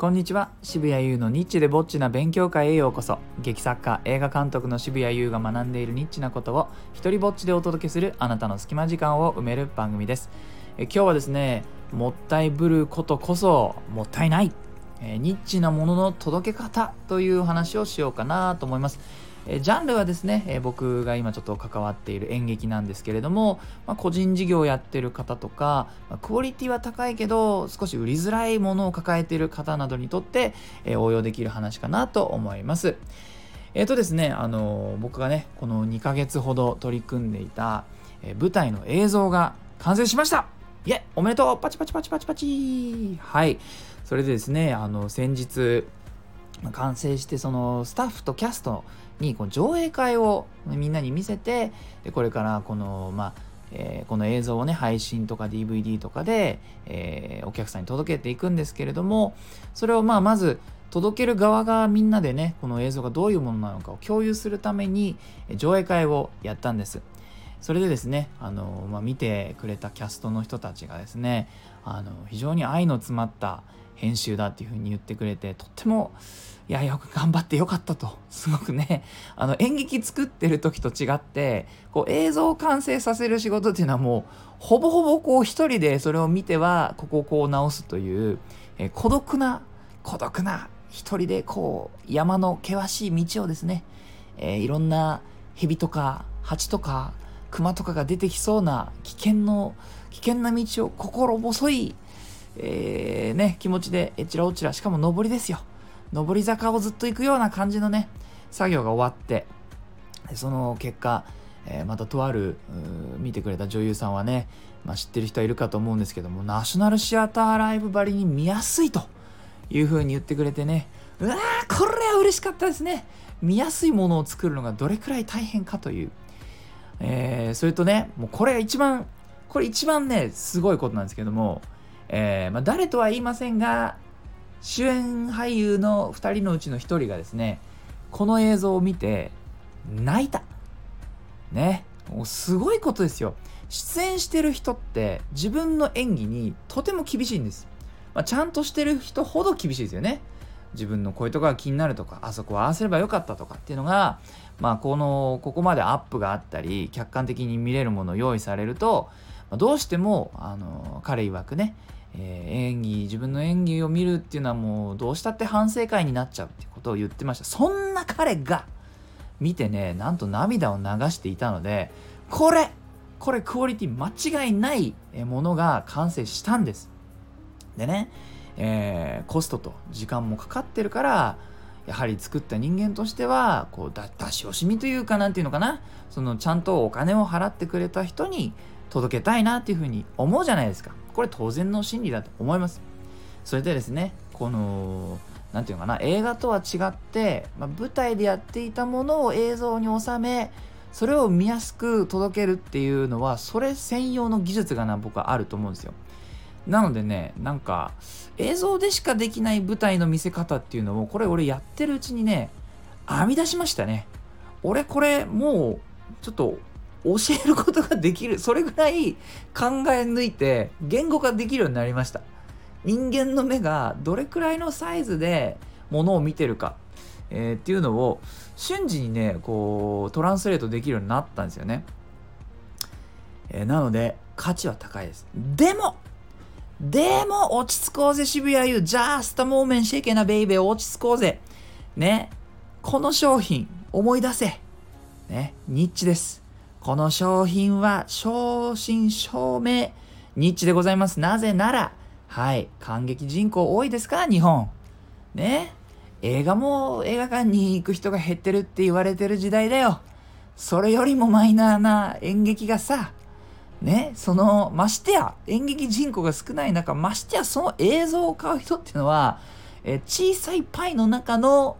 こんにちは。渋谷優のニッチでぼっちな勉強会へようこそ。劇作家映画監督の渋谷優が学んでいるニッチなことを一人ぼっちでお届けするあなたの隙間時間を埋める番組です。え今日はですねもったいぶることこそもったいない。えニッチなものの届け方という話をしようかなと思います。えジャンルはですね、え僕が今ちょっと関わっている演劇なんですけれども、まあ、個人事業をやってる方とか、まあ、クオリティは高いけど少し売りづらいものを抱えている方などにとって、え応用できる話かなと思います。えっ、ー、とですね、あの僕がね、この2ヶ月ほど取り組んでいた、え舞台の映像が完成しましたイエおめでとうパチパチパチパチパチはい。それでですね、あの、先日、完成してそのスタッフとキャストにこう上映会をみんなに見せてこれからこのまあえー、この映像をね配信とか DVD とかで、えー、お客さんに届けていくんですけれどもそれをまあまず届ける側がみんなでねこの映像がどういうものなのかを共有するために上映会をやったんです。それでですねあの、まあ、見てくれたキャストの人たちがですねあの非常に愛の詰まった編集だっていうふうに言ってくれてとってもいやよく頑張ってよかったとすごくね。あの演劇作ってる時と違ってこう映像を完成させる仕事っていうのはもうほぼほぼこう一人でそれを見てはここをこう直すという、えー、孤独な孤独な一人でこう山の険しい道をですね、えー、いろんな蛇とか蜂とか熊とかが出てきそうな危険の危険な道を心細いえー、ね、気持ちでえちらおちら、しかも上りですよ。上り坂をずっと行くような感じのね、作業が終わって、その結果、えー、またとある見てくれた女優さんはね、まあ、知ってる人はいるかと思うんですけども、ナショナルシアターライブばりに見やすいという風に言ってくれてね、うわー、これは嬉しかったですね。見やすいものを作るのがどれくらい大変かという。えー、それとね、もうこれが一番、これ一番ね、すごいことなんですけども、えー、まあ、誰とは言いませんが主演俳優の2人のうちの1人がですねこの映像を見て泣いた。ね。もうすごいことですよ。出演してる人って自分の演技にとても厳しいんです、まあ、ちゃんとしてる人ほど厳しいですよね。自分のこういうとこが気になるとかあそこはああすればよかったとかっていうのがまあこのここまでアップがあったり客観的に見れるものを用意されるとどうしてもあの彼曰くねえー、演技自分の演技を見るっていうのはもうどうしたって反省会になっちゃうってことを言ってました。そんな彼が見てねなんと涙を流していたのでこれこれクオリティ間違いないものが完成したんです。でね、えー、コストと時間もかかってるからやはり作った人間としてはこう出し惜しみというかなんていうのかな。そのちゃんとお金を払ってくれた人に届けたいなっていうふうに思うじゃないですかこれ当然の心理だと思います。それでですね、この、何て言うのかな、映画とは違って、まあ、舞台でやっていたものを映像に収め、それを見やすく届けるっていうのは、それ専用の技術がな、僕はあると思うんですよ。なのでね、なんか、映像でしかできない舞台の見せ方っていうのを、これ俺やってるうちにね、編み出しましたね。俺これもう、ちょっと教えることができるそれぐらい考え抜いて言語化できるようになりました。人間の目がどれくらいのサイズでものを見てるか、えー、っていうのを瞬時にねこうトランスレートできるようになったんですよね、えー、なので価値は高いです。でもでも落ち着こうぜ渋谷 U ジャーストモーメンシェイケなベイベー。落ち着こうぜ。ね。この商品思い出せ。ね。ニッチです。この商品は正真正銘ニッチでございます。なぜなら、はい、感激人口多いですか日本。ね。映画も映画館に行く人が減ってるって言われてる時代だよ。それよりもマイナーな演劇がさ、ね、その、ましてや、演劇人口が少ない中、ましてやその映像を買う人っていうのは、え小さいパイの中の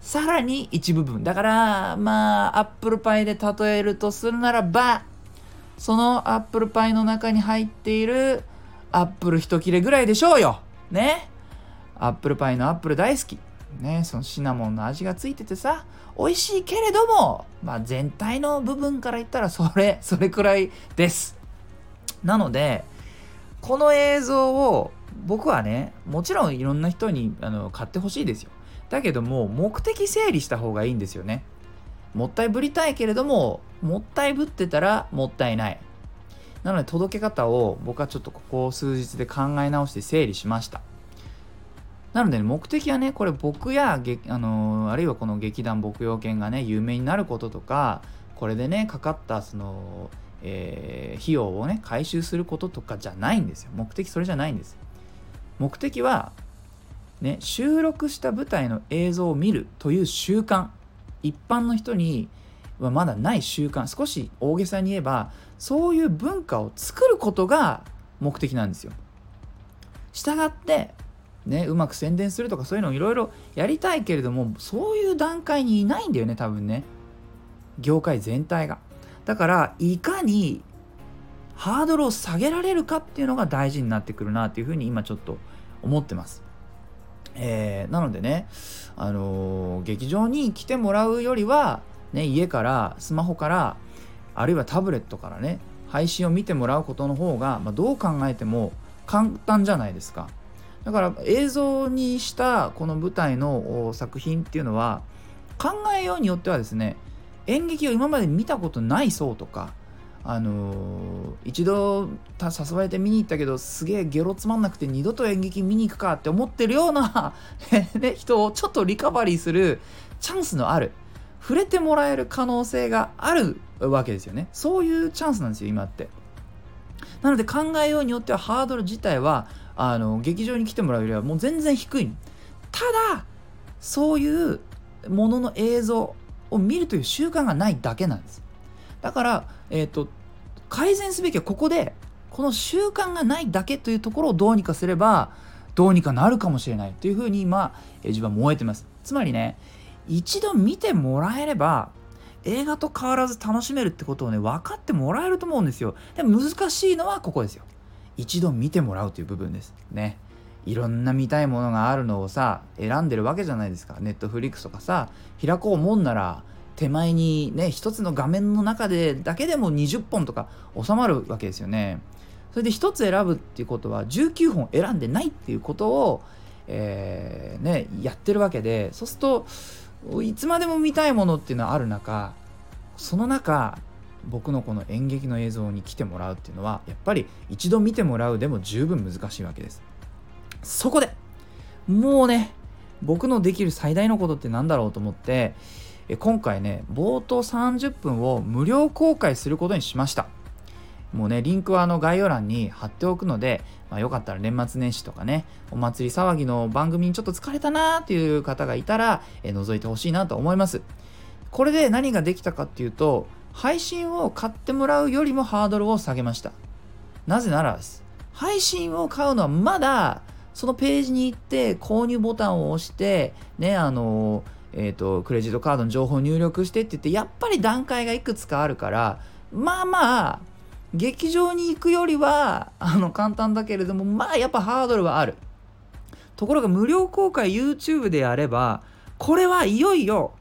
さらに一部分。だから、まあ、アップルパイで例えるとするならば、そのアップルパイの中に入っているアップル一切れぐらいでしょうよ。ね。アップルパイのアップル大好き。ね、そのシナモンの味がついててさ、美味しいけれども、まあ全体の部分から言ったらそれ、それくらいです。なので、この映像を僕はねもちろんいろんな人にあの買ってほしいですよだけども目的整理した方がいいんですよね。もったいぶりたいけれどももったいぶってたらもったいない。なので届け方を僕はちょっとここ数日で考え直して整理しました。なので、ね、目的はねこれ僕やあのー、あるいはこの劇団牧羊犬がね有名になることとかこれでねかかったその、えー、費用をね回収することとかじゃないんですよ。目的それじゃないんです目的はね収録した舞台の映像を見るという習慣一般の人にはまだない習慣少し大げさに言えばそういう文化を作ることが目的なんですよ。したがってねうまく宣伝するとかそういうのをいろいろやりたいけれどもそういう段階にいないんだよね多分ね業界全体が。だからいかにハードルを下げられるかっていうのが大事になってくるなっていうふうに今ちょっと思ってます。えー、なのでね、あのー、劇場に来てもらうよりは、ね、家からスマホからあるいはタブレットからね配信を見てもらうことの方が、まあ、どう考えても簡単じゃないですか。だから映像にしたこの舞台の作品っていうのは考えようによってはですね演劇を今まで見たことない層とかあのー、一度誘われて見に行ったけどすげえゲロつまんなくて二度と演劇見に行くかって思ってるような ね、人をちょっとリカバリーするチャンスのある触れてもらえる可能性があるわけですよね。そういうチャンスなんですよ今って。なので考えようによってはハードル自体はあの劇場に来てもらうよりはもう全然低い。ただそういうものの映像を見るという習慣がないだけなんです。だから、えーと、改善すべきはここでこの習慣がないだけというところをどうにかすればどうにかなるかもしれないというふうに今、え自分は燃えてます。つまりね一度見てもらえれば映画と変わらず楽しめるってことをね分かってもらえると思うんですよ。でも難しいのはここですよ。一度見てもらうという部分です。ね。いろんな見たいものがあるのをさ選んでるわけじゃないですか。ネットフリックスとかさ開こうもんなら手前にね一つの画面の中でだけでも20本とか収まるわけですよね。それで1つ選ぶっていうことは19本選んでないっていうことを、えー、ね、やってるわけでそうするといつまでも見たいものっていうのはある中その中僕のこの演劇の映像に来てもらうっていうのはやっぱり一度見てもらうでも十分難しいわけです。そこでもうね僕のできる最大のことって何だろうと思って今回ね冒頭30分を無料公開することにしました。もうねリンクはあの概要欄に貼っておくので、まあ、よかったら年末年始とかねお祭り騒ぎの番組にちょっと疲れたなーっていう方がいたら、え覗いてほしいなと思います。これで何ができたかっていうと配信を買ってもらうよりもハードルを下げました。なぜなら配信を買うのはまだそのページに行って購入ボタンを押してねあのーえーと、クレジットカードの情報を入力してって言ってやっぱり段階がいくつかあるからまあまあ劇場に行くよりはあの簡単だけれどもまあやっぱハードルはある。ところが無料公開 YouTube でやればこれはいよいよ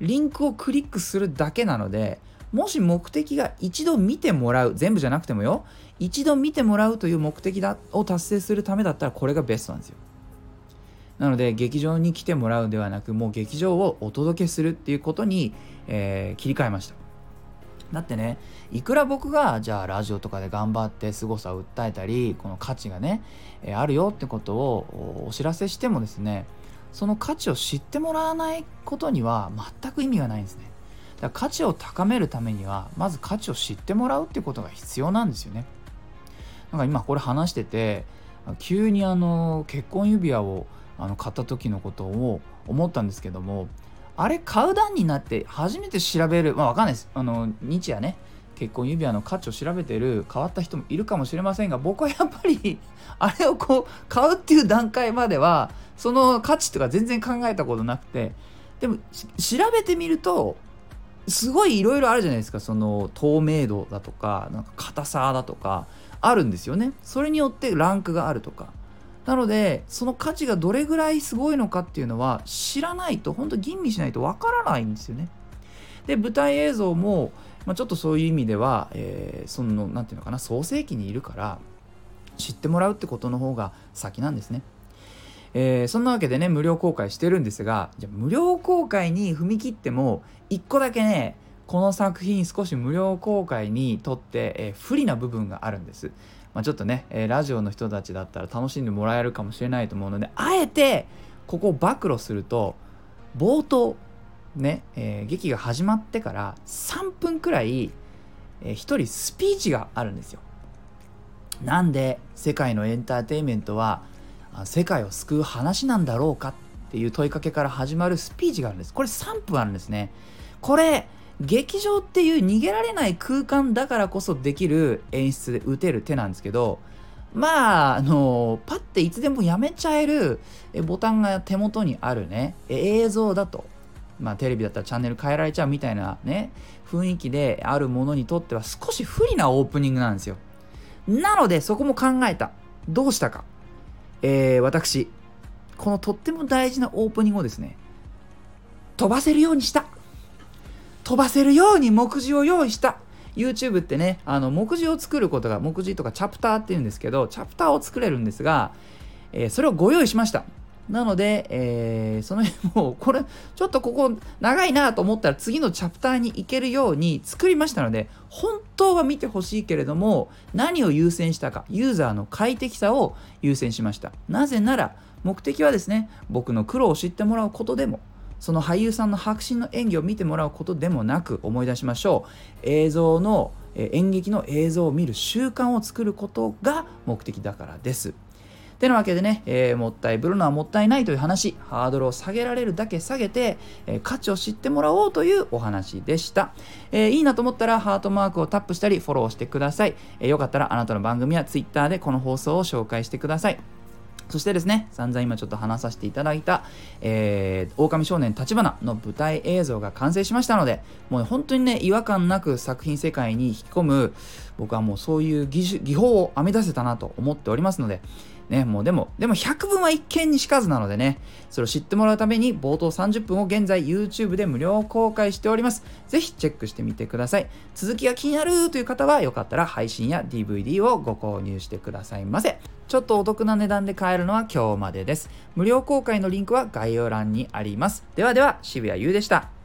リンクをクリックするだけなのでもし目的が一度見てもらう全部じゃなくてもよ一度見てもらうという目的だを達成するためだったらこれがベストなんですよ。なので劇場に来てもらうではなくもう劇場をお届けするっていうことに、えー、切り替えました。だってねいくら僕がじゃあラジオとかで頑張って凄さを訴えたりこの価値がね、えー、あるよってことをお知らせしてもですねその価値を知ってもらわないことには全く意味がないんですね。だから価値を高めるためにはまず価値を知ってもらうってことが必要なんですよね。なんか今これ話してて急にあの結婚指輪をあの買った時のことを思ったんですけどもあれ買う段になって初めて調べるまあわかんないです。あの日夜ね結婚指輪の価値を調べてる変わった人もいるかもしれませんが僕はやっぱり あれをこう買うっていう段階まではその価値とか全然考えたことなくてでも調べてみるとすごいいろいろあるじゃないですか。その透明度だとかなんか硬さだとかあるんですよね。それによってランクがあるとか。なのでその価値がどれぐらいすごいのかっていうのは知らないと本当吟味しないとわからないんですよね。で舞台映像も、まあ、ちょっとそういう意味では、えー、その何て言うのかな創世期にいるから知ってもらうってことの方が先なんですね。えー、そんなわけでね無料公開してるんですがじゃ無料公開に踏み切っても1個だけねこの作品少し無料公開にとって、えー、不利な部分があるんです。まあ、ちょっとね、えー、ラジオの人たちだったら楽しんでもらえるかもしれないと思うのであえてここを暴露すると冒頭ね、えー、劇が始まってから3分くらい、えー、1人スピーチがあるんですよ。なんで世界のエンターテインメントは世界を救う話なんだろうかっていう問いかけから始まるスピーチがあるんです。これ3分あるんですね。これ劇場っていう逃げられない空間だからこそできる演出で打てる手なんですけどまああのパッていつでもやめちゃえるボタンが手元にあるね映像だと。まあテレビだったらチャンネル変えられちゃうみたいなね雰囲気であるものにとっては少し不利なオープニングなんですよ。なのでそこも考えた。どうしたか。えー、私このとっても大事なオープニングをですね飛ばせるようにした。飛ばせるように目次を用意した。YouTube ってねあの目次を作ることが目次とかチャプターっていうんですけどチャプターを作れるんですが、えー、それをご用意しました。なので、えー、その辺も これちょっとここ長いなと思ったら次のチャプターに行けるように作りましたので本当は見てほしいけれども何を優先したかユーザーの快適さを優先しました。なぜなら目的はですね僕の苦労を知ってもらうことでもその俳優さんの迫真の演技を見てもらうことでもなく思い出しましょう映像の演劇の映像を見る習慣を作ることが目的だからです。てなわけでね、えー、もったいぶるのはもったいないという話、ハードルを下げられるだけ下げて、えー、価値を知ってもらおうというお話でした、えー、いいなと思ったらハートマークをタップしたりフォローしてください。えよかったらあなたの番組や Twitter でこの放送を紹介してください。そしてですね、散々今ちょっと話させていただいた、えー、狼少年立花の舞台映像が完成しましたので、もう本当にね、違和感なく作品世界に引き込む、僕はもうそういう技技法を編み出せたなと思っておりますので、ね、もうでも、でも100分は一見にしかずなのでね、それを知ってもらうために冒頭30分を現在 YouTube で無料公開しております。ぜひチェックしてみてください。続きが気になるという方はよかったら配信や DVD をご購入してくださいませ。ちょっとお得な値段で買えるのは今日までです。無料公開のリンクは概要欄にあります。ではでは、渋谷優でした。